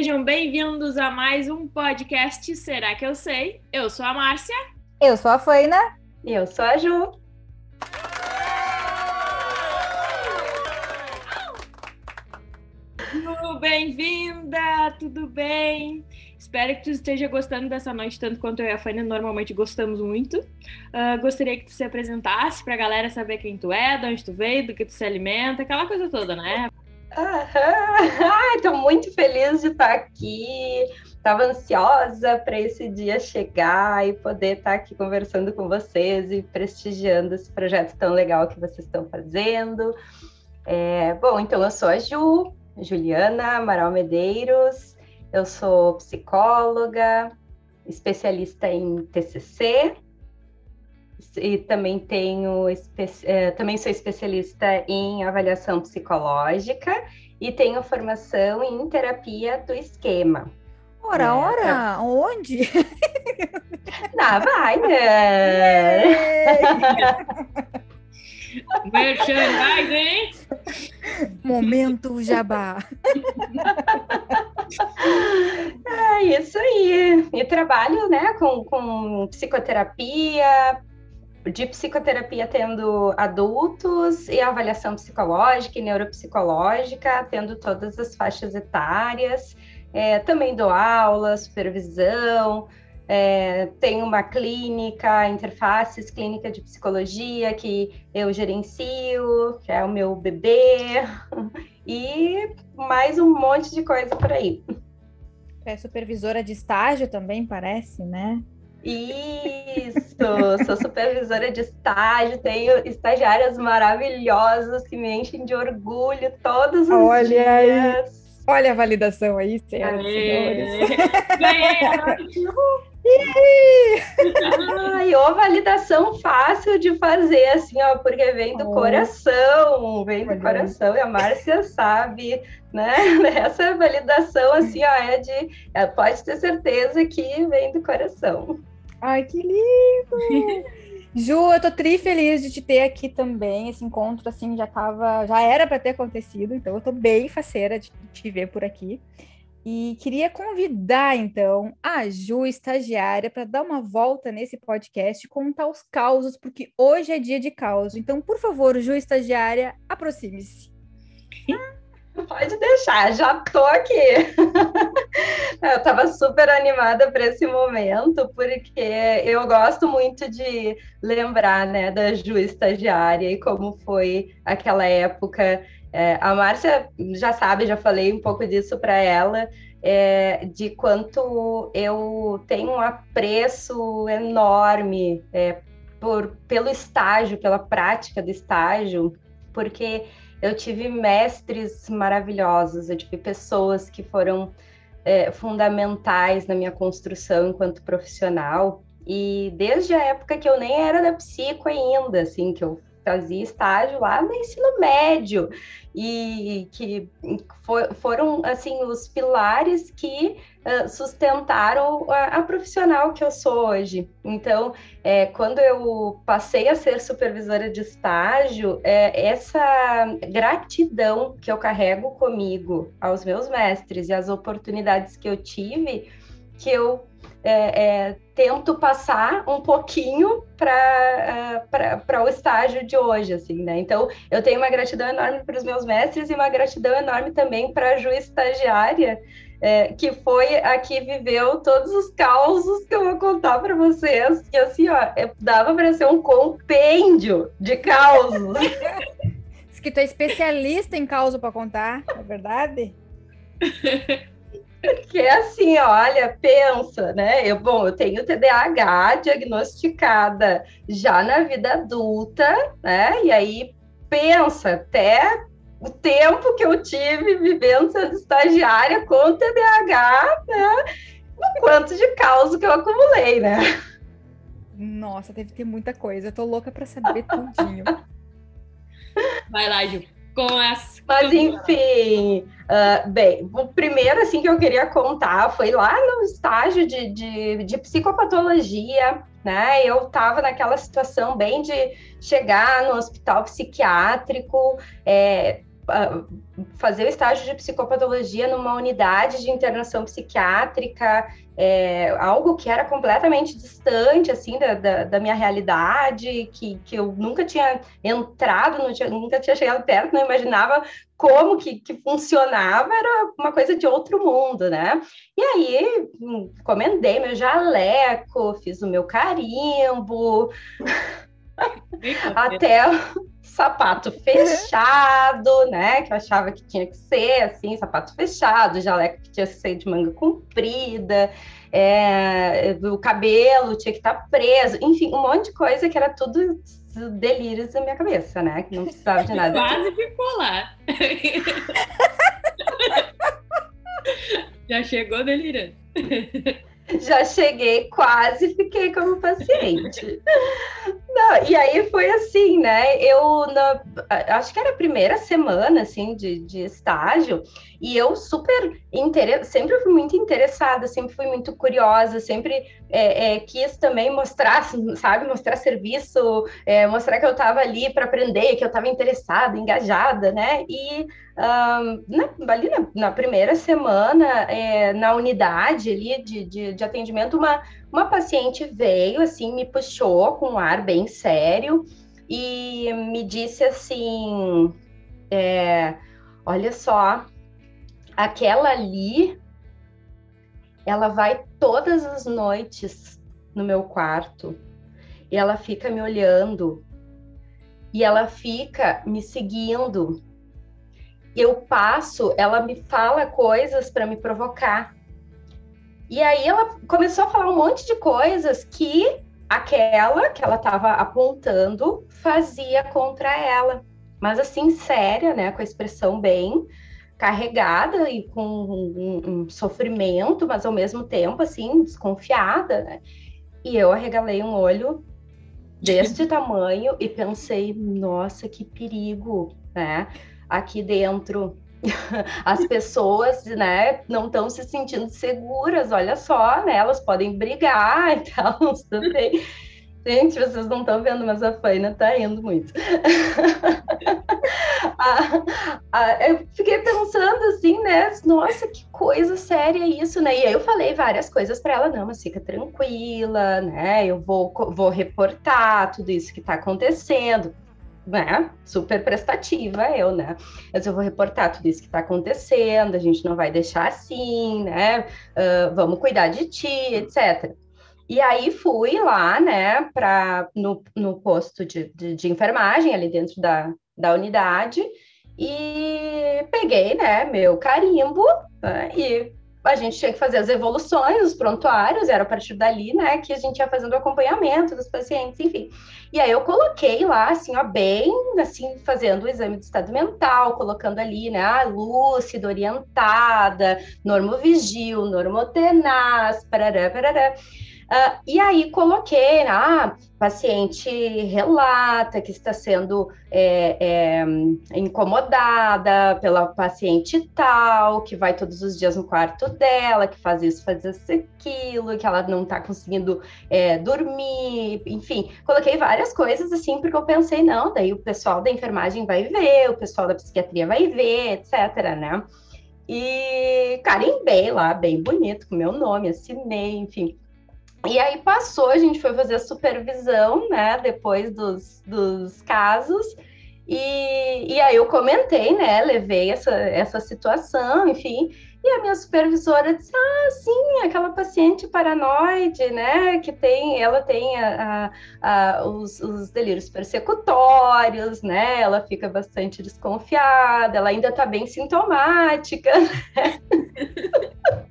sejam bem-vindos a mais um podcast Será que eu sei? Eu sou a Márcia. Eu sou a Faina. E eu sou a Ju. bem-vinda! Tudo bem? Espero que tu esteja gostando dessa noite tanto quanto eu e a Fanny normalmente gostamos muito. Uh, gostaria que tu se apresentasse para a galera saber quem tu é, de onde tu veio, do que tu se alimenta, aquela coisa toda, né? Estou muito feliz de estar aqui. Estava ansiosa para esse dia chegar e poder estar aqui conversando com vocês e prestigiando esse projeto tão legal que vocês estão fazendo. É, bom, então eu sou a Ju, Juliana Amaral Medeiros, eu sou psicóloga, especialista em TCC e também tenho é, também sou especialista em avaliação psicológica e tenho formação em terapia do esquema. Ora, é, ora, pra... onde? Na vai, né? Merchandising! Momento jabá. É isso aí. E trabalho né, com, com psicoterapia, de psicoterapia tendo adultos e avaliação psicológica e neuropsicológica, tendo todas as faixas etárias. É, também dou aula, supervisão, é, uma clínica, interfaces, clínica de psicologia que eu gerencio, que é o meu bebê, e mais um monte de coisa por aí. É supervisora de estágio também, parece, né? Isso, sou supervisora de estágio, tenho estagiárias maravilhosas que me enchem de orgulho todos os Olha dias. Aí. Olha a validação aí, senhoras e senhores. Ai, ô validação fácil de fazer, assim, ó, porque vem do oh. coração, vem do coração, e a Márcia sabe, né? Essa validação, assim, ó, é de. É, pode ter certeza que vem do coração. Ai, que lindo! Ju, eu tô tri feliz de te ter aqui também. Esse encontro, assim, já tava, já era para ter acontecido, então eu tô bem faceira de te ver por aqui. E queria convidar, então, a Ju, estagiária, para dar uma volta nesse podcast e contar os causos, porque hoje é dia de caos. Então, por favor, Ju, estagiária, aproxime-se. Pode deixar, já tô aqui. eu estava super animada para esse momento, porque eu gosto muito de lembrar né, da Ju estagiária e como foi aquela época é, a Márcia já sabe, já falei um pouco disso para ela, é, de quanto eu tenho um apreço enorme é, por, pelo estágio, pela prática do estágio, porque eu tive mestres maravilhosos, eu tive pessoas que foram é, fundamentais na minha construção enquanto profissional. E desde a época que eu nem era da psico ainda, assim, que eu fazia estágio lá no ensino médio e que for, foram assim os pilares que sustentaram a, a, profissional que eu sou hoje. Então, é, quando eu passei a ser supervisora de estágio, é, essa gratidão que eu carrego comigo aos meus mestres e as oportunidades que eu tive, que eu é, é, tento passar um pouquinho para o estágio de hoje, assim, né? Então, eu tenho uma gratidão enorme para os meus mestres e uma gratidão enorme também para a Ju estagiária, é, que foi a que viveu todos os causos que eu vou contar para vocês, que assim, ó, é, dava para ser um compêndio de causos. Diz que tu é especialista em causa para contar, é verdade? Que é assim, olha, pensa, né? Eu, bom, eu tenho TDAH diagnosticada já na vida adulta, né? E aí pensa até o tempo que eu tive vivendo sendo estagiária com TDAH, né? O quanto de causa que eu acumulei, né? Nossa, deve ter muita coisa. Eu tô louca para saber tudinho. Vai lá, Ju com as. Mas enfim, uh, bem, o primeiro assim que eu queria contar foi lá no estágio de, de, de psicopatologia, né? Eu estava naquela situação bem de chegar no hospital psiquiátrico, é, fazer o estágio de psicopatologia numa unidade de internação psiquiátrica, é, algo que era completamente distante, assim, da, da, da, minha realidade, que, que eu nunca tinha entrado, não tinha, nunca tinha chegado perto, não imaginava como que, que funcionava, era uma coisa de outro mundo, né? E aí, hum, comendei meu jaleco, fiz o meu carimbo, até sapato fechado, né? Que eu achava que tinha que ser assim, sapato fechado, jaleco que tinha que ser de manga comprida, é, o cabelo tinha que estar tá preso, enfim, um monte de coisa que era tudo delírios na minha cabeça, né? Que não precisava de nada. Quase ficou lá. Já chegou delirando. já cheguei, quase fiquei como paciente. Não, e aí foi assim, né? Eu na, acho que era a primeira semana assim de, de estágio e eu super sempre fui muito interessada, sempre fui muito curiosa, sempre é, é, quis também mostrar, sabe, mostrar serviço, é, mostrar que eu estava ali para aprender, que eu estava interessada, engajada, né? E um, na, ali na, na, primeira semana, é, na unidade ali de, de, de, atendimento, uma, uma paciente veio, assim, me puxou com um ar bem sério e me disse assim, é, olha só, aquela ali, ela vai todas as noites no meu quarto e ela fica me olhando e ela fica me seguindo eu passo, ela me fala coisas para me provocar. E aí ela começou a falar um monte de coisas que aquela que ela estava apontando fazia contra ela. Mas assim, séria, né? Com a expressão bem carregada e com um, um sofrimento, mas ao mesmo tempo, assim, desconfiada, né? E eu arregalei um olho deste tamanho e pensei, nossa, que perigo, né? aqui dentro as pessoas, né, não estão se sentindo seguras, olha só, né, elas podem brigar e tal, bem. Gente, vocês não estão vendo, mas a Faina tá rindo muito. eu fiquei pensando assim, né? Nossa, que coisa séria isso, né? E aí eu falei várias coisas para ela, não, mas fica tranquila, né? Eu vou, vou reportar tudo isso que está acontecendo né, super prestativa eu, né? Mas eu vou reportar tudo isso que está acontecendo, a gente não vai deixar assim, né? Uh, vamos cuidar de ti, etc. E aí fui lá, né, para no, no posto de, de, de, enfermagem ali dentro da, da unidade e peguei, né, meu carimbo né, e a gente tinha que fazer as evoluções, os prontuários, era a partir dali, né, que a gente ia fazendo o acompanhamento dos pacientes, enfim. E aí eu coloquei lá, assim, ó, bem, assim, fazendo o exame de estado mental, colocando ali, né, a lúcida, orientada, normovigil, normotenaz, parará, parará. Uh, e aí coloquei, ah, paciente relata que está sendo é, é, incomodada pela paciente tal, que vai todos os dias no quarto dela, que faz isso, faz isso, aquilo, que ela não está conseguindo é, dormir, enfim, coloquei várias coisas assim, porque eu pensei, não, daí o pessoal da enfermagem vai ver, o pessoal da psiquiatria vai ver, etc, né? E carimbei lá, bem bonito, com meu nome, assinei, enfim. E aí passou, a gente foi fazer a supervisão, né, depois dos, dos casos, e, e aí eu comentei, né, levei essa, essa situação, enfim, e a minha supervisora disse, ah, sim, aquela paciente paranoide, né, que tem, ela tem a, a, a, os, os, delírios persecutórios, né, ela fica bastante desconfiada, ela ainda tá bem sintomática, né?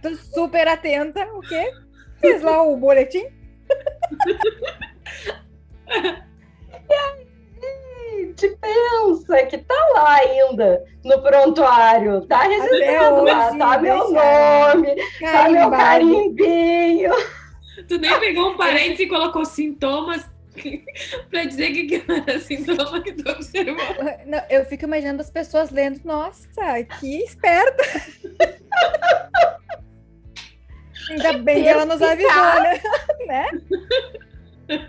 Tô super atenta, o quê? Fiz lá o boletim. e aí, gente, pensa que tá lá ainda no prontuário, tá registrado lá, tá meu nome, tá meu carimbinho. Tu nem pegou um parênteses e colocou sintomas para dizer que aquilo era sintoma que tu observou. Não, eu fico imaginando as pessoas lendo, nossa, que esperta. Ainda bem que ela nos avisou, né? né?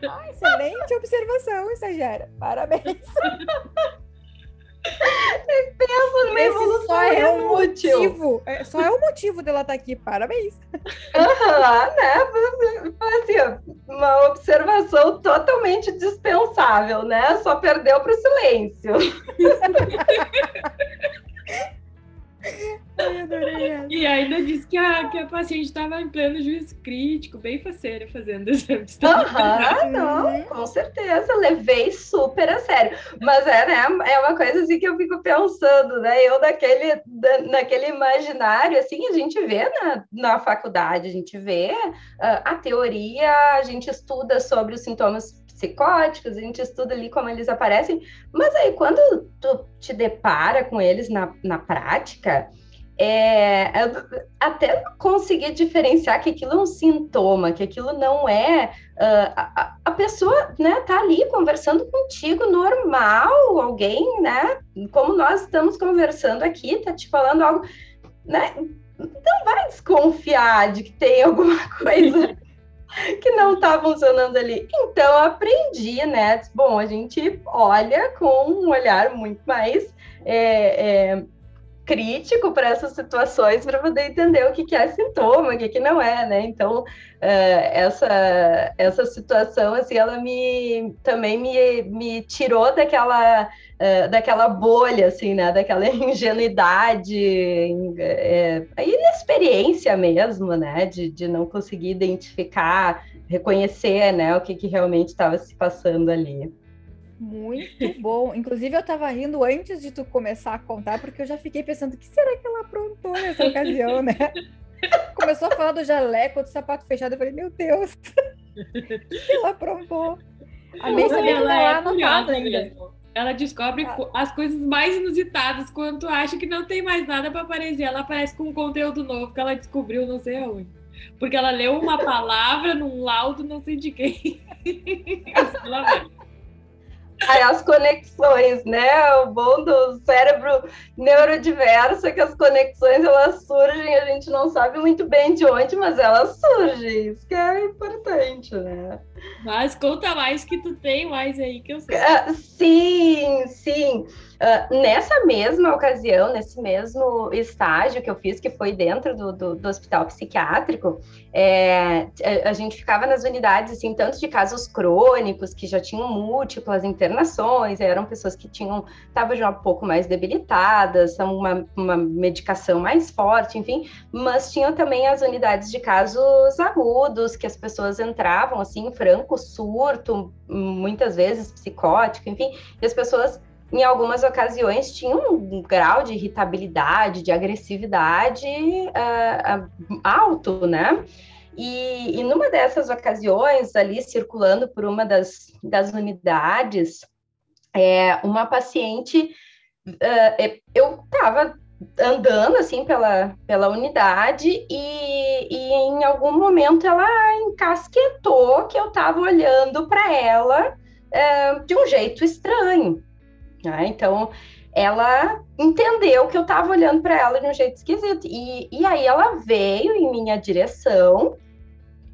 Ah, excelente observação, estagiária. Parabéns. Pensa numa evolução só é um inútil. motivo. É, só é o motivo dela estar aqui. Parabéns. Aham, né? Assim, uma observação totalmente dispensável, né? Só perdeu para o silêncio. Ai, adorei essa. E ainda disse que a, que a paciente estava em pleno juízo crítico, bem faceira fazendo estado. Aham, não, com certeza, levei super a sério. Mas é, né, é uma coisa assim que eu fico pensando, né? Eu naquele, naquele imaginário, assim, a gente vê na, na faculdade, a gente vê ah, a teoria, a gente estuda sobre os sintomas psicóticos, a gente estuda ali como eles aparecem, mas aí quando tu te depara com eles na, na prática, é, eu até conseguir diferenciar que aquilo é um sintoma, que aquilo não é ah, a, a- pessoa, né, tá ali conversando contigo normal, alguém, né, como nós estamos conversando aqui, tá te falando algo, né, não vai desconfiar de que tem alguma coisa que não tá funcionando ali. Então, aprendi, né, bom, a gente olha com um olhar muito mais é, é, crítico para essas situações para poder entender o que, que é sintoma, o que, que não é, né? Então, eh, essa, essa situação, assim, ela me também me, me tirou daquela, eh, daquela bolha, assim, né? Daquela ingenuidade, a inexperiência mesmo, né? De, de não conseguir identificar, reconhecer, né? O que, que realmente estava se passando ali. Muito bom. Inclusive, eu tava rindo antes de tu começar a contar, porque eu já fiquei pensando, o que será que ela aprontou nessa ocasião, né? Começou a falar do jaleco, do sapato fechado, eu falei, meu Deus, o que ela aprontou? A May sabia que é anotado ainda. mesmo. Ela descobre Ah. as coisas mais inusitadas quando acha que não tem mais nada para aparecer. Ela aparece com um conteúdo novo que ela descobriu não sei aonde. Porque ela leu uma palavra num laudo não sei de quem. Assim ela vai. As conexões, né? O bom do cérebro neurodiverso é que as conexões elas surgem, a gente não sabe muito bem de onde, mas elas surgem. Isso que é importante, né? Mas conta mais que tu tem mais aí que eu sei. Ah, sim, sim. Ah, nessa mesma ocasião, nesse mesmo estágio que eu fiz, que foi dentro do, do, do hospital psiquiátrico, é, a, a gente ficava nas unidades, assim, tanto de casos crônicos, que já tinham múltiplas internações, eram pessoas que tinham, estavam já um pouco mais debilitadas, uma, uma medicação mais forte, enfim, mas tinham também as unidades de casos agudos, que as pessoas entravam, assim, franco surto, muitas vezes psicótico, enfim, e as pessoas em algumas ocasiões tinham um grau de irritabilidade, de agressividade ah, ah, alto, né? E, e numa dessas ocasiões, ali circulando por uma das, das unidades, é, uma paciente, é, eu estava andando assim pela, pela unidade e, e em algum momento ela encasquetou que eu estava olhando para ela é, de um jeito estranho. Né? Então, ela entendeu que eu estava olhando para ela de um jeito esquisito. E, e aí ela veio em minha direção,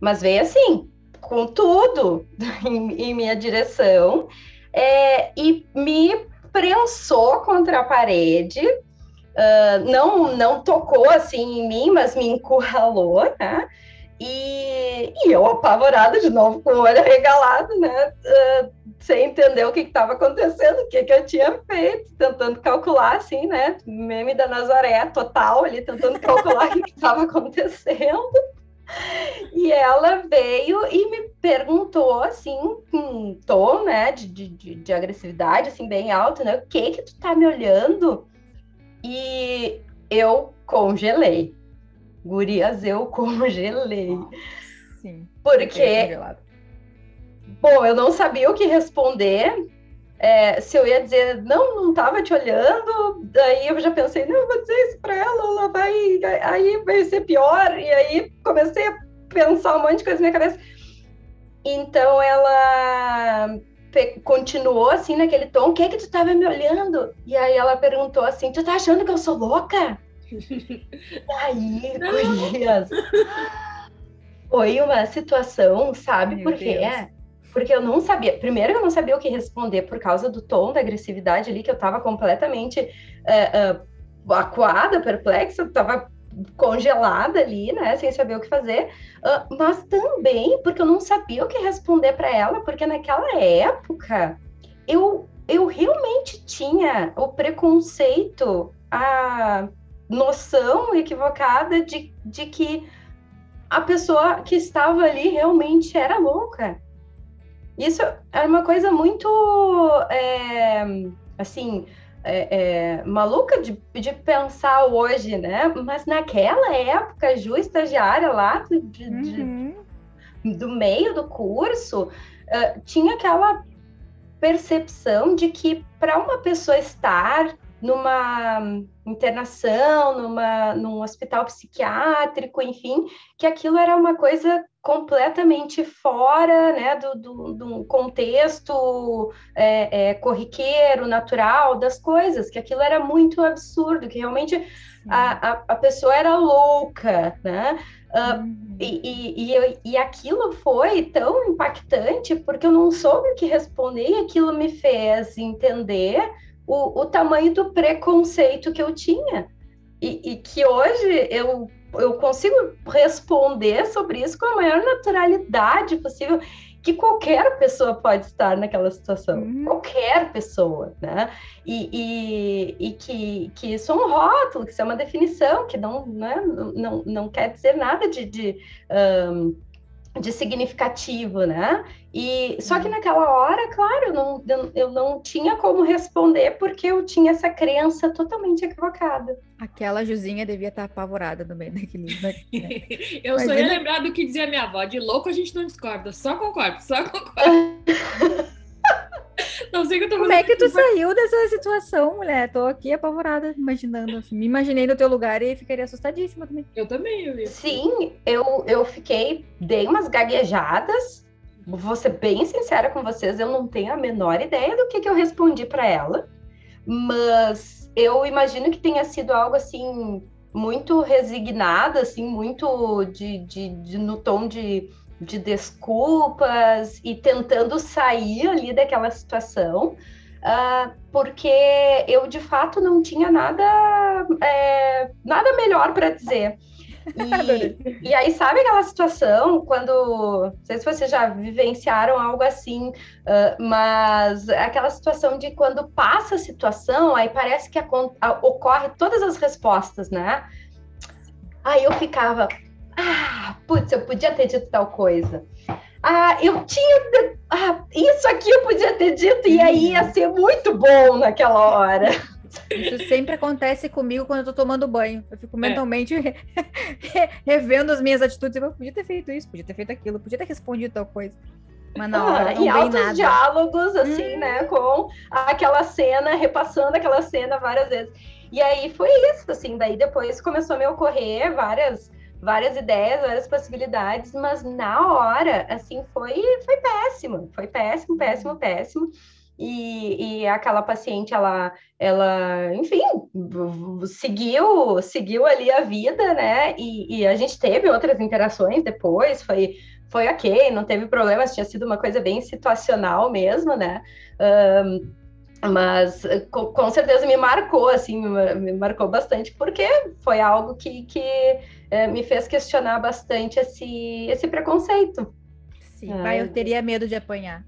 mas veio assim, com tudo em, em minha direção, é, e me prensou contra a parede. Uh, não, não tocou assim em mim, mas me encurralou, né? E, e eu apavorada de novo, com o olho arregalado, né? Uh, sem entender o que estava acontecendo, o que, que eu tinha feito, tentando calcular, assim, né? Meme da Nazaré total ali, tentando calcular o que estava acontecendo. E ela veio e me perguntou, assim, com um tom, né, de, de, de agressividade, assim, bem alto, né? O que que tu tá me olhando? E eu congelei. Gurias, eu congelei. Sim. Porque Bom, eu não sabia o que responder. É, se eu ia dizer, não, não estava te olhando, daí eu já pensei, não, vou dizer isso para ela, ela vai, aí vai ser pior, e aí comecei a pensar um monte de coisa na minha cabeça. Então ela continuou assim naquele tom, o que é que tu estava me olhando? E aí ela perguntou assim, tu tá achando que eu sou louca? aí, gurias, foi uma situação, sabe Meu por quê? Deus. Porque eu não sabia. Primeiro, eu não sabia o que responder por causa do tom da agressividade ali, que eu estava completamente uh, uh, acuada, perplexa, estava congelada ali, né, sem saber o que fazer, uh, mas também porque eu não sabia o que responder para ela, porque naquela época eu, eu realmente tinha o preconceito, a noção equivocada de, de que a pessoa que estava ali realmente era louca. Isso é uma coisa muito, é, assim, é, é, maluca de, de pensar hoje, né? Mas naquela época, Ju, estagiária lá de, uhum. de, do meio do curso, uh, tinha aquela percepção de que para uma pessoa estar numa internação, numa, num hospital psiquiátrico, enfim, que aquilo era uma coisa completamente fora né, do, do, do contexto é, é, corriqueiro, natural das coisas, que aquilo era muito absurdo, que realmente a, a, a pessoa era louca, né? Uh, e, e, e, aquilo foi tão impactante porque eu não soube o que responder e aquilo me fez entender o, o tamanho do preconceito que eu tinha. E, e, que hoje eu, eu consigo responder sobre isso com a maior naturalidade possível, que qualquer pessoa pode estar naquela situação, uhum. qualquer pessoa, né? E, e, e, que, que isso é um rótulo, que isso é uma definição, que não, né, não, não quer dizer nada de, de um, de significativo, né? E só que uhum. naquela hora, claro, eu não, eu não tinha como responder porque eu tinha essa crença totalmente equivocada. Aquela Juzinha devia estar apavorada no meio daquele. Né? eu Mas só ia ele... lembrar do que dizia minha avó: de louco a gente não discorda, só concordo, só concordo. Não sei que eu tô Como é que tu saiu dessa situação, mulher? Tô aqui apavorada, imaginando. Assim. Me imaginei no teu lugar e ficaria assustadíssima também. Eu também, eu Sim, eu, eu fiquei, dei umas gaguejadas. Vou ser bem sincera com vocês, eu não tenho a menor ideia do que, que eu respondi para ela. Mas eu imagino que tenha sido algo assim muito resignada, assim, muito de, de, de no tom de de desculpas e tentando sair ali daquela situação, uh, porque eu de fato não tinha nada, é, nada melhor para dizer. E, e, aí, sabe aquela situação quando. Não sei se vocês já vivenciaram algo assim, uh, mas aquela situação de quando passa a situação, aí parece que a, a, ocorre todas as respostas, né? Aí eu ficava, ah, putz, eu podia ter dito tal coisa. Ah, eu tinha. Ah, isso aqui eu podia ter dito e aí ia ser muito bom naquela hora. Isso sempre acontece comigo quando eu tô tomando banho. Eu fico é. mentalmente é. revendo as minhas atitudes. Eu podia ter feito isso, podia ter feito aquilo, podia ter respondido tal coisa. Mas na hora, ah, não e altos nada. diálogos, assim, hum. né? Com aquela cena, repassando aquela cena várias vezes. E aí foi isso, assim. Daí depois começou a me ocorrer várias várias ideias, várias possibilidades, mas na hora, assim, foi, foi péssimo, foi péssimo, péssimo, péssimo. E, e aquela paciente, ela, ela, enfim, seguiu, seguiu ali a vida, né? E, e a gente teve outras interações depois, foi, foi ok, não teve problemas, tinha sido uma coisa bem situacional mesmo, né? Um, mas com, com, certeza me marcou, assim, me marcou bastante, porque foi algo que, que é, me fez questionar bastante esse, esse preconceito. Sim, ah, eu teria medo de apanhar.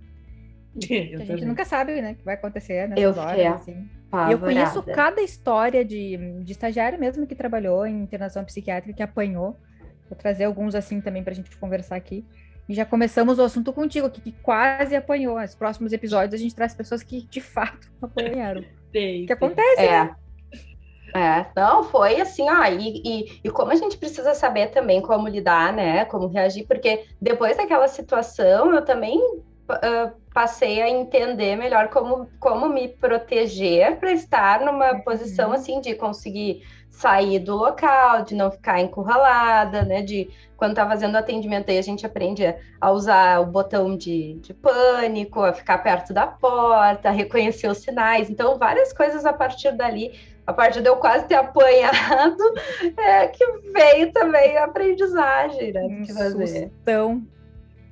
Eu a gente nunca sabe, né, o que vai acontecer nessas eu horas, é, assim. Eu conheço cada história de, de estagiário mesmo que trabalhou em internação psiquiátrica que apanhou. Vou trazer alguns assim também para a gente conversar aqui. E já começamos o assunto contigo, que, que quase apanhou. Nos próximos episódios a gente traz pessoas que de fato apanharam. Tem, que acontece, é. né? É, não, foi assim, ó, e, e, e, como a gente precisa saber também como lidar, né, como reagir, porque depois daquela situação eu também uh, passei a entender melhor como, como me proteger para estar numa uhum. posição assim de conseguir sair do local, de não ficar encurralada, né? De quando tá fazendo atendimento aí a gente aprende a usar o botão de, de pânico, a ficar perto da porta, a reconhecer os sinais. Então, várias coisas a partir dali, a partir de eu quase ter apanhado, é que veio também a aprendizagem, né? Um que fazer. Sustão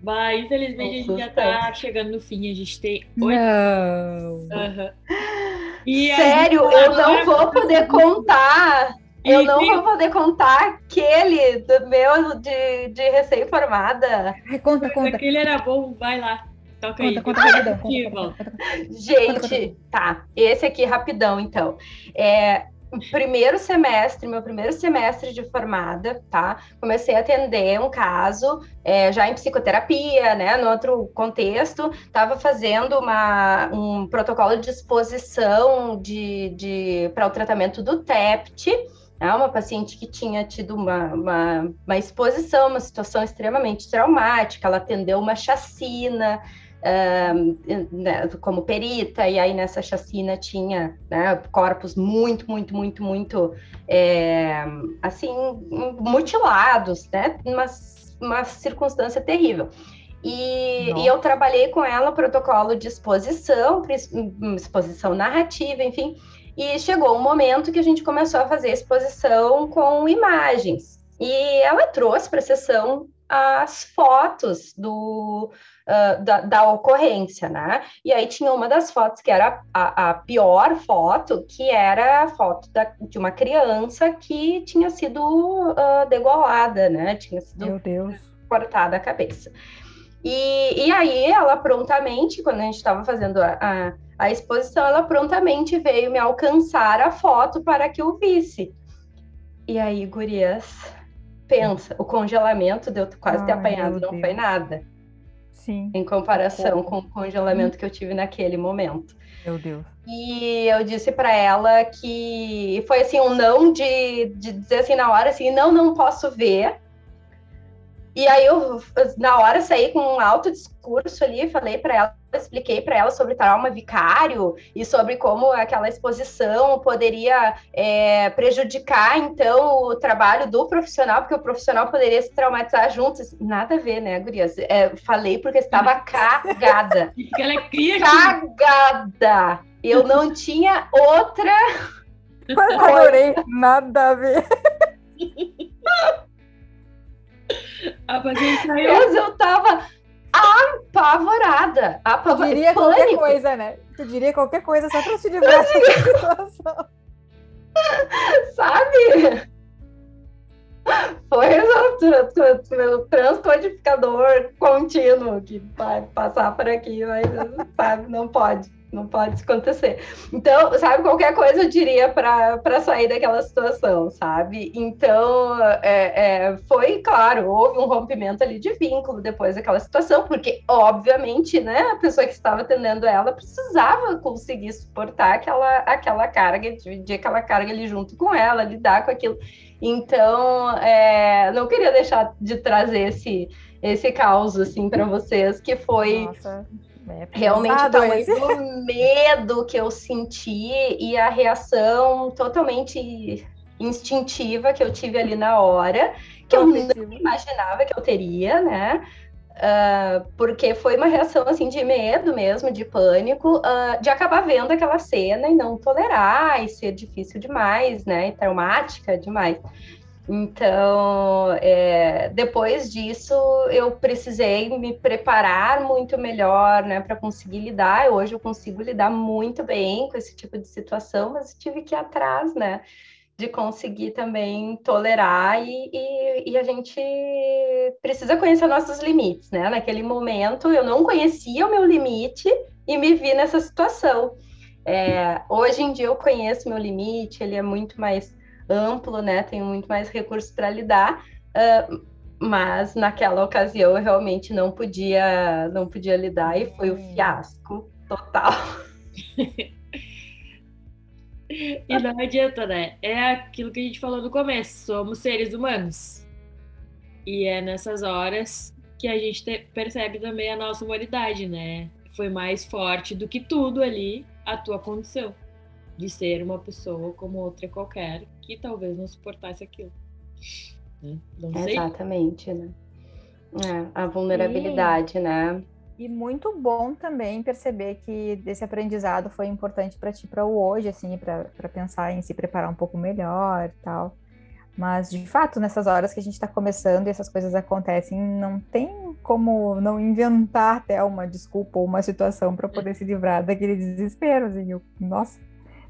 Vai, infelizmente a gente já tá chegando no fim. A gente tem oito. Não. Uhum. Sério, eu não vou poder contar. Eu não vou poder contar aquele do meu de, de recém-formada. Conta, conta. Aquele era bom, vai lá. Toca Conta, aí. conta rapidão. Conta, conta, conta, conta. Gente, tá. Esse aqui rapidão, então. É, primeiro semestre, meu primeiro semestre de formada, tá? Comecei a atender um caso, é, já em psicoterapia, né? No outro contexto, estava fazendo uma, um protocolo de exposição de, de, para o tratamento do TEPT. É uma paciente que tinha tido uma, uma, uma exposição, uma situação extremamente traumática, ela atendeu uma chacina, né, como perita, e aí nessa chacina tinha né, corpos muito, muito, muito, muito é, assim, mutilados, né? Uma, uma circunstância terrível. E, e, eu trabalhei com ela protocolo de exposição, exposição narrativa, enfim. E chegou um momento que a gente começou a fazer exposição com imagens. E ela trouxe para a sessão as fotos do, uh, da, da, ocorrência, né? E aí tinha uma das fotos que era a, a pior foto, que era a foto da, de uma criança que tinha sido uh, degolada, né? Tinha sido Meu Deus. cortada a cabeça. E, e aí ela prontamente, quando a gente estava fazendo a, a, a exposição, ela prontamente veio me alcançar a foto para que eu visse. E aí, gurias, pensa, o congelamento de eu quase ter apanhado não foi nada. Sim. Em comparação com o congelamento que eu tive naquele momento. Meu Deus. E eu disse para ela que foi assim um não de, de dizer assim na hora assim, não, não posso ver. E aí eu na hora saí com um alto discurso ali, falei para ela, expliquei para ela sobre trauma vicário e sobre como aquela exposição poderia é, prejudicar então o trabalho do profissional, porque o profissional poderia se traumatizar juntos. Nada a ver, né, Gurias? É, falei porque estava cagada. Ela é criativa. Cagada! Eu não tinha outra. Adorei, nada a ver. A paciente Mas saiu. eu tava apavorada. Tu apavorada. diria qualquer Pânico. coisa, né? Tu diria qualquer coisa só pra se livrar dessa situação. sabe? Foi o meu transcodificador contínuo que vai passar por aqui, mas sabe, não pode, não pode acontecer. Então, sabe, qualquer coisa eu diria para sair daquela situação, sabe? Então, é, é, foi claro, houve um rompimento ali de vínculo depois daquela situação, porque, obviamente, né, a pessoa que estava atendendo ela precisava conseguir suportar aquela, aquela carga, dividir aquela carga ali junto com ela, lidar com aquilo. Então, é, não queria deixar de trazer esse, esse caos assim para vocês, que foi Nossa, é realmente o pesado esse. do medo que eu senti e a reação totalmente instintiva que eu tive ali na hora, que eu não imaginava que eu teria, né? Ah, porque foi uma reação assim de medo mesmo, de pânico, ah, de acabar vendo aquela cena e não tolerar e ser difícil demais, né? E traumática demais. Então, é, depois disso, eu precisei me preparar muito melhor, né, para conseguir lidar. Hoje eu consigo lidar muito bem com esse tipo de situação, mas tive que ir atrás, né, de conseguir também tolerar e, e, e a gente precisa conhecer nossos limites, né? Naquele momento eu não conhecia o meu limite e me vi nessa situação. É, hoje em dia eu conheço meu limite, ele é muito mais amplo, né? Tenho muito mais recursos para lidar, ah, mas naquela ocasião eu realmente não podia, não podia lidar e foi o Hum. fiasco total. E não adianta, né? É aquilo que a gente falou no começo. Somos seres humanos. E é nessas horas que a gente te- percebe também a nossa humanidade, né? Foi mais forte do que tudo ali a tua condição de ser uma pessoa como outra qualquer que talvez não suportasse aquilo. Né? Não sei. Exatamente, né? É, a vulnerabilidade, né? E muito bom também perceber que desse aprendizado foi importante para ti para o hoje, assim, para pensar em se preparar um pouco melhor e tal. Mas, de fato, nessas horas que a gente está começando e essas coisas acontecem, não tem como não inventar até uma desculpa ou uma situação para poder se livrar daquele desespero. Assim. Eu, nossa,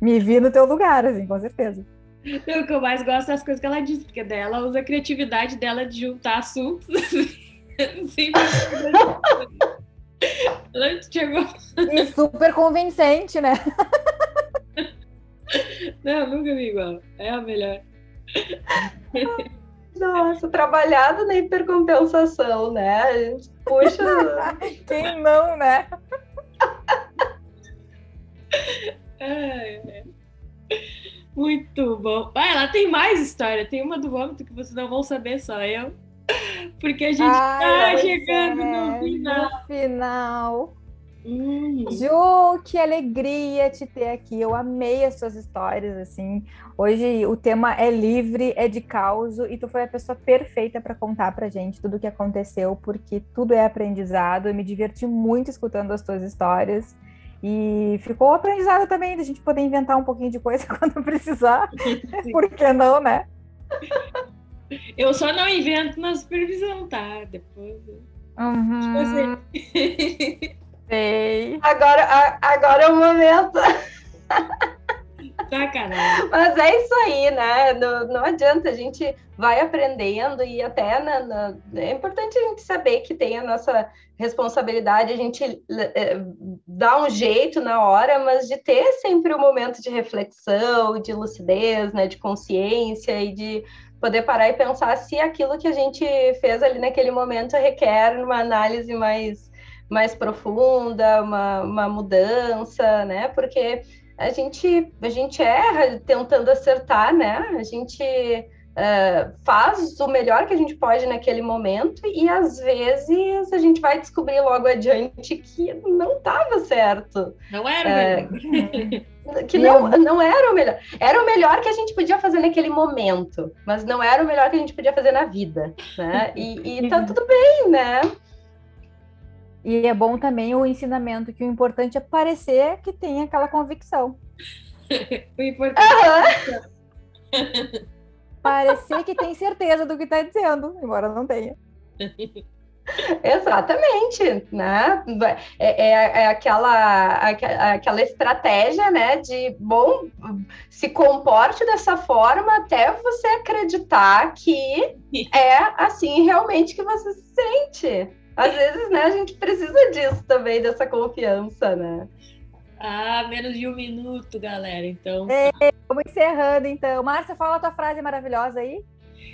me vi no teu lugar, assim, com certeza. O que eu mais gosto é as coisas que ela diz, porque daí ela usa a criatividade dela de juntar assuntos. Sempre. ela chegou. E super convincente, né? Não, nunca vi igual. É a melhor. Nossa, trabalhado na hipercompensação, né? A gente puxa. Quem não, né? É. Muito bom. Ah, ela tem mais história. Tem uma do vômito que vocês não vão saber, só eu. Porque a gente Ai, tá chegando é, no final. No final. Hum. Ju, que alegria te ter aqui. Eu amei as suas histórias, assim. Hoje o tema é livre, é de causa, e tu foi a pessoa perfeita para contar pra gente tudo o que aconteceu, porque tudo é aprendizado. Eu me diverti muito escutando as tuas histórias. E ficou aprendizado também da gente poder inventar um pouquinho de coisa quando precisar. Por que não, né? Eu só não invento na supervisão, tá? Depois. Uhum. Sei. Agora, agora é o momento. Sacanagem. Mas é isso aí, né? Não, não adianta, a gente vai aprendendo e até na, na, é importante a gente saber que tem a nossa responsabilidade, a gente é, dá um jeito na hora, mas de ter sempre um momento de reflexão, de lucidez, né? De consciência e de poder parar e pensar se aquilo que a gente fez ali naquele momento requer uma análise mais mais profunda, uma, uma mudança, né? Porque a gente, a gente erra tentando acertar, né? A gente uh, faz o melhor que a gente pode naquele momento e às vezes a gente vai descobrir logo adiante que não estava certo. Não era uh, que não, não era o melhor. Era o melhor que a gente podia fazer naquele momento, mas não era o melhor que a gente podia fazer na vida, né? E, e tá tudo bem, né? E é bom também o ensinamento que o importante é parecer que tem aquela convicção. o importante é parecer que tem certeza do que está dizendo, embora não tenha. Exatamente, né? É, é, é, aquela, aquela estratégia, né? De bom, se comporte dessa forma até você acreditar que é assim realmente que você se sente às vezes, né, a gente precisa disso também, dessa confiança, né? Ah, menos de um minuto, galera. Então. É, vamos encerrando, então. Márcia, fala a tua frase maravilhosa aí.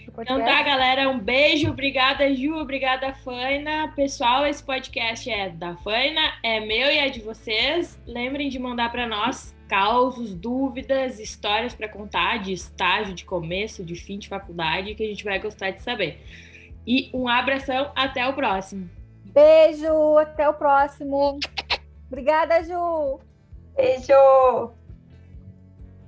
Então tá, galera. Um beijo. Obrigada, Ju. Obrigada, Faina. Pessoal, esse podcast é da Faina, é meu e é de vocês. Lembrem de mandar para nós causos, dúvidas, histórias para contar de estágio, de começo, de fim de faculdade, que a gente vai gostar de saber. E um abração, até o próximo. Beijo, até o próximo. Obrigada, Ju. Beijo.